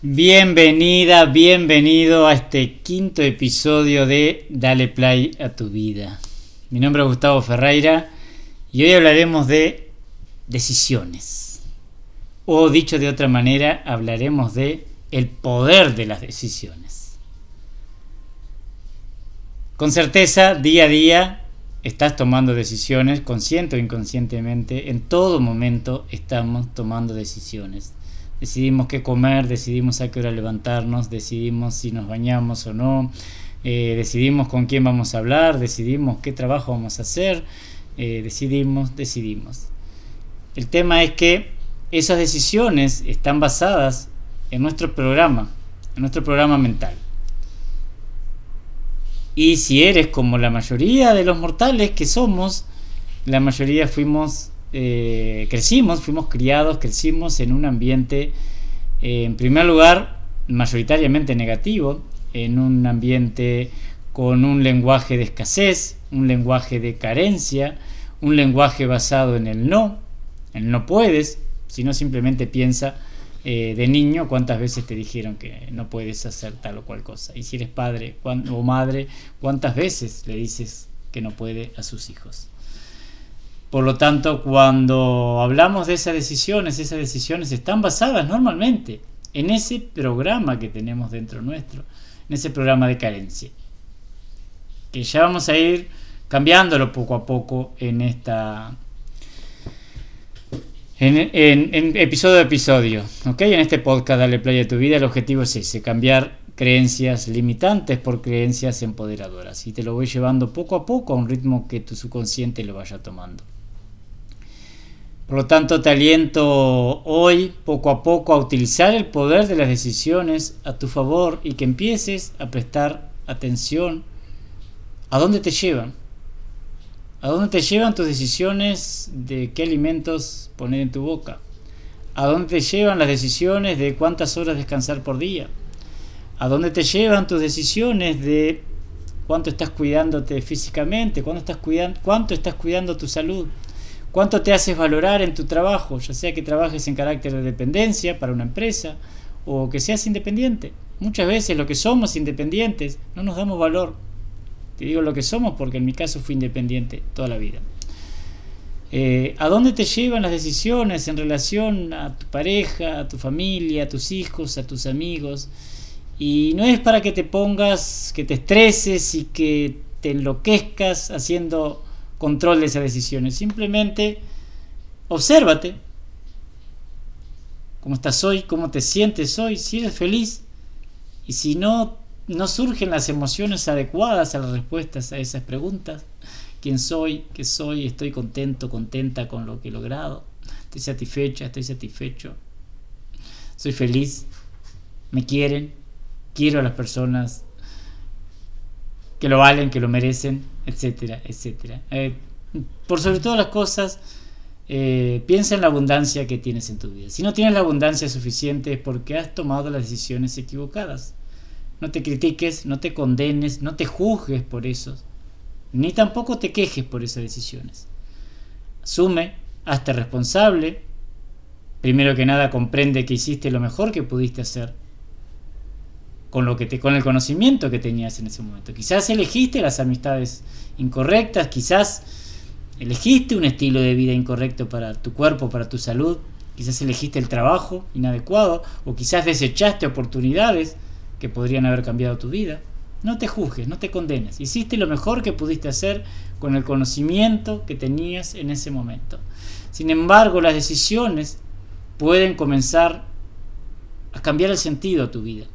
Bienvenida, bienvenido a este quinto episodio de Dale Play a tu vida. Mi nombre es Gustavo Ferreira y hoy hablaremos de decisiones. O dicho de otra manera, hablaremos de el poder de las decisiones. Con certeza, día a día estás tomando decisiones, consciente o inconscientemente, en todo momento estamos tomando decisiones. Decidimos qué comer, decidimos a qué hora levantarnos, decidimos si nos bañamos o no, eh, decidimos con quién vamos a hablar, decidimos qué trabajo vamos a hacer, eh, decidimos, decidimos. El tema es que esas decisiones están basadas en nuestro programa, en nuestro programa mental. Y si eres como la mayoría de los mortales que somos, la mayoría fuimos, eh, crecimos, fuimos criados, crecimos en un ambiente, eh, en primer lugar, mayoritariamente negativo, en un ambiente con un lenguaje de escasez, un lenguaje de carencia, un lenguaje basado en el no, el no puedes, sino simplemente piensa eh, de niño cuántas veces te dijeron que no puedes hacer tal o cual cosa. Y si eres padre o madre, cuántas veces le dices que no puede a sus hijos. Por lo tanto, cuando hablamos de esas decisiones, esas decisiones están basadas normalmente en ese programa que tenemos dentro nuestro, en ese programa de carencia. Que ya vamos a ir cambiándolo poco a poco en esta en, episodio a episodio, ¿ok? En este podcast Dale Play a tu vida el objetivo es ese, cambiar creencias limitantes por creencias empoderadoras y te lo voy llevando poco a poco a un ritmo que tu subconsciente lo vaya tomando. Por lo tanto, te aliento hoy poco a poco a utilizar el poder de las decisiones a tu favor y que empieces a prestar atención a dónde te llevan. ¿A dónde te llevan tus decisiones de qué alimentos poner en tu boca? ¿A dónde te llevan las decisiones de cuántas horas descansar por día? ¿A dónde te llevan tus decisiones de cuánto estás cuidándote físicamente? ¿Cuánto estás cuidando, cuánto estás cuidando tu salud? ¿Cuánto te haces valorar en tu trabajo? Ya sea que trabajes en carácter de dependencia para una empresa o que seas independiente. Muchas veces lo que somos independientes no nos damos valor te digo lo que somos porque en mi caso fui independiente toda la vida. Eh, ¿A dónde te llevan las decisiones en relación a tu pareja, a tu familia, a tus hijos, a tus amigos? Y no es para que te pongas, que te estreses y que te enloquezcas haciendo control de esas decisiones. Simplemente obsérvate. ¿Cómo estás hoy? ¿Cómo te sientes hoy? Si eres feliz. Y si no no surgen las emociones adecuadas a las respuestas a esas preguntas. ¿Quién soy? ¿Qué soy? ¿Estoy contento, contenta con lo que he logrado? ¿Estoy satisfecha? ¿Estoy satisfecho? ¿Soy feliz? ¿Me quieren? ¿Quiero a las personas que lo valen, que lo merecen? Etcétera, etcétera. Eh, por sobre todas las cosas, eh, piensa en la abundancia que tienes en tu vida. Si no tienes la abundancia suficiente es porque has tomado las decisiones equivocadas. No te critiques, no te condenes, no te juzgues por eso, ni tampoco te quejes por esas decisiones. Asume, hazte responsable. Primero que nada comprende que hiciste lo mejor que pudiste hacer con lo que te, con el conocimiento que tenías en ese momento. Quizás elegiste las amistades incorrectas, quizás elegiste un estilo de vida incorrecto para tu cuerpo, para tu salud, quizás elegiste el trabajo inadecuado o quizás desechaste oportunidades que podrían haber cambiado tu vida. No te juzgues, no te condenes. Hiciste lo mejor que pudiste hacer con el conocimiento que tenías en ese momento. Sin embargo, las decisiones pueden comenzar a cambiar el sentido de tu vida.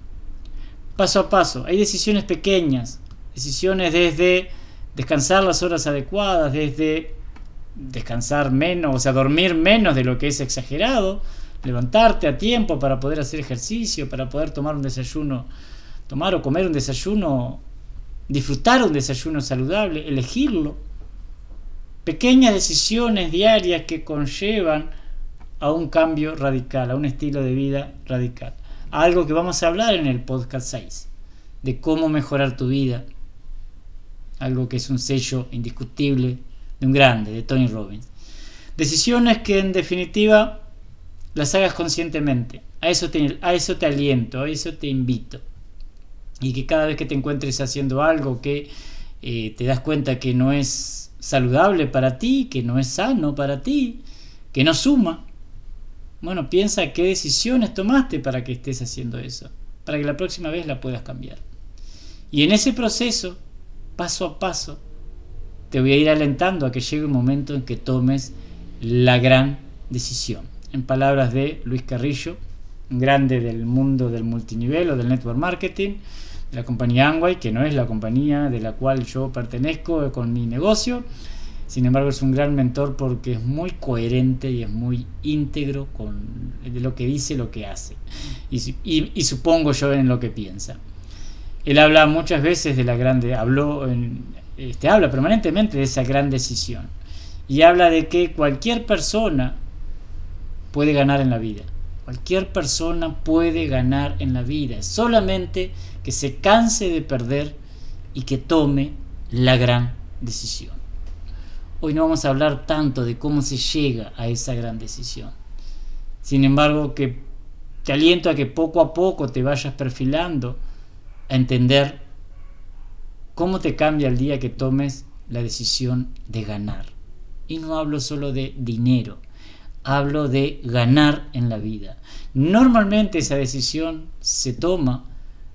Paso a paso, hay decisiones pequeñas, decisiones desde descansar las horas adecuadas, desde descansar menos, o sea, dormir menos de lo que es exagerado, levantarte a tiempo para poder hacer ejercicio, para poder tomar un desayuno, tomar o comer un desayuno, disfrutar un desayuno saludable, elegirlo. Pequeñas decisiones diarias que conllevan a un cambio radical, a un estilo de vida radical. Algo que vamos a hablar en el podcast 6, de cómo mejorar tu vida. Algo que es un sello indiscutible de un grande, de Tony Robbins. Decisiones que en definitiva las hagas conscientemente. A eso te, a eso te aliento, a eso te invito. Y que cada vez que te encuentres haciendo algo que eh, te das cuenta que no es saludable para ti, que no es sano para ti, que no suma, bueno, piensa qué decisiones tomaste para que estés haciendo eso, para que la próxima vez la puedas cambiar. Y en ese proceso, paso a paso, te voy a ir alentando a que llegue un momento en que tomes la gran decisión. En palabras de Luis Carrillo, grande del mundo del multinivel o del network marketing, de la compañía Angway, que no es la compañía de la cual yo pertenezco con mi negocio, sin embargo, es un gran mentor porque es muy coherente y es muy íntegro con lo que dice, lo que hace. Y, supongo yo en lo que piensa. Él habla muchas veces de la grande, habló, este, habla permanentemente de esa gran decisión. Y habla de que cualquier persona puede ganar en la vida. Cualquier persona puede ganar en la vida. Solamente que se canse de perder y que tome la gran decisión. Hoy no vamos a hablar tanto de cómo se llega a esa gran decisión. Sin embargo, que te aliento a que poco a poco te vayas perfilando a entender cómo te cambia el día que tomes la decisión de ganar. Y no hablo solo de dinero, hablo de ganar en la vida. Normalmente esa decisión se toma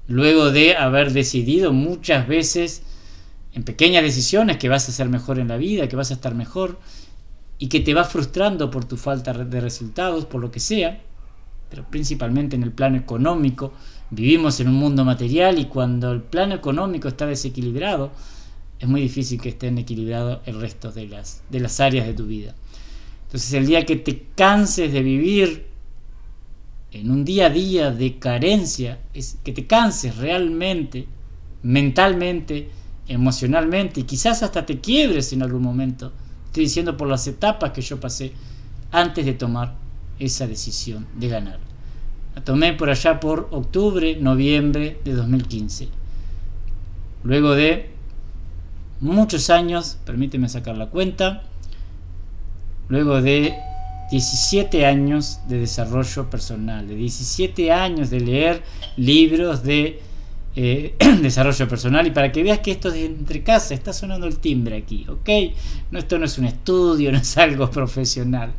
luego de haber decidido muchas veces en pequeñas decisiones que vas a ser mejor en la vida, que vas a estar mejor y que te va frustrando por tu falta de resultados, por lo que sea, pero principalmente en el plano económico. Vivimos en un mundo material y cuando el plano económico está desequilibrado, es muy difícil que estén equilibrados el resto de las, de las áreas de tu vida. Entonces el día que te canses de vivir en un día a día de carencia, es que te canses realmente, mentalmente, emocionalmente y quizás hasta te quiebres en algún momento. Estoy diciendo por las etapas que yo pasé antes de tomar esa decisión de ganar. La tomé por allá por octubre, noviembre de 2015. Luego de muchos años, permíteme sacar la cuenta, luego de 17 años de desarrollo personal, de 17 años de leer libros de eh, desarrollo personal y para que veas que esto es entre casa, está sonando el timbre aquí, ¿ok? No, esto no es un estudio, no es algo profesional.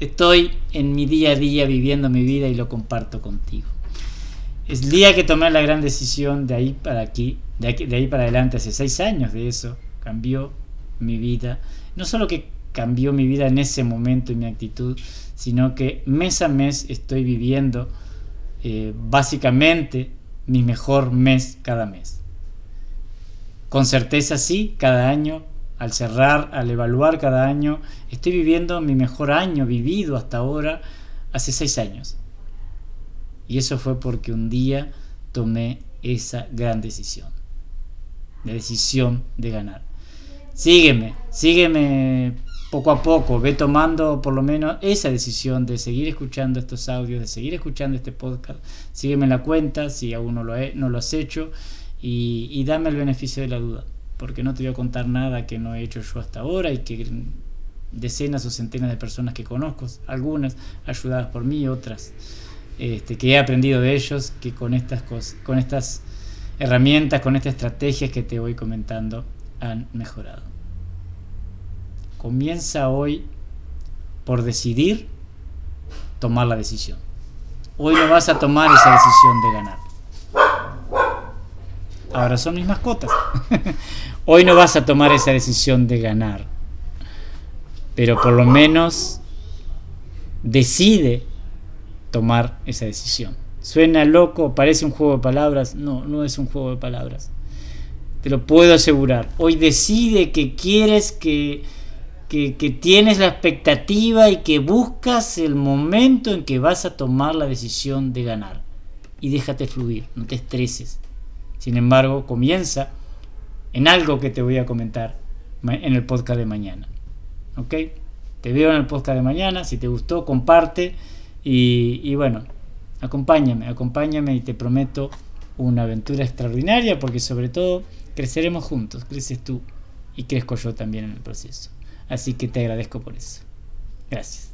Estoy en mi día a día viviendo mi vida y lo comparto contigo. Es el día que tomé la gran decisión de ahí para aquí, de, aquí, de ahí para adelante, hace seis años de eso, cambió mi vida. No solo que cambió mi vida en ese momento y mi actitud, sino que mes a mes estoy viviendo eh, básicamente mi mejor mes cada mes. Con certeza sí, cada año, al cerrar, al evaluar cada año, estoy viviendo mi mejor año vivido hasta ahora, hace seis años. Y eso fue porque un día tomé esa gran decisión. La decisión de ganar. Sígueme, sígueme poco a poco, ve tomando por lo menos esa decisión de seguir escuchando estos audios, de seguir escuchando este podcast. Sígueme en la cuenta si aún no lo, he, no lo has hecho y, dame el beneficio de la duda, porque no te voy a contar nada que no he hecho yo hasta ahora y que decenas o centenas de personas que conozco, algunas ayudadas por mí, otras este, que he aprendido de ellos, que con estas, cosas, con estas herramientas, con estas estrategias que te voy comentando, han mejorado. Comienza hoy por decidir tomar la decisión. Hoy no vas a tomar esa decisión de ganar. Ahora son mis mascotas. hoy no vas a tomar esa decisión de ganar. Pero por lo menos decide tomar esa decisión. Suena loco, parece un juego de palabras. No, no es un juego de palabras. Te lo puedo asegurar. Hoy decide que quieres que tienes la expectativa y que buscas el momento en que vas a tomar la decisión de ganar. Y déjate fluir, no te estreses. Sin embargo, comienza en algo que te voy a comentar en el podcast de mañana. ¿Ok? Te veo en el podcast de mañana. Si te gustó, comparte. Y, y bueno, acompáñame, acompáñame y te prometo una aventura extraordinaria porque sobre todo creceremos juntos. Creces tú y crezco yo también en el proceso. Así que te agradezco por eso. Gracias.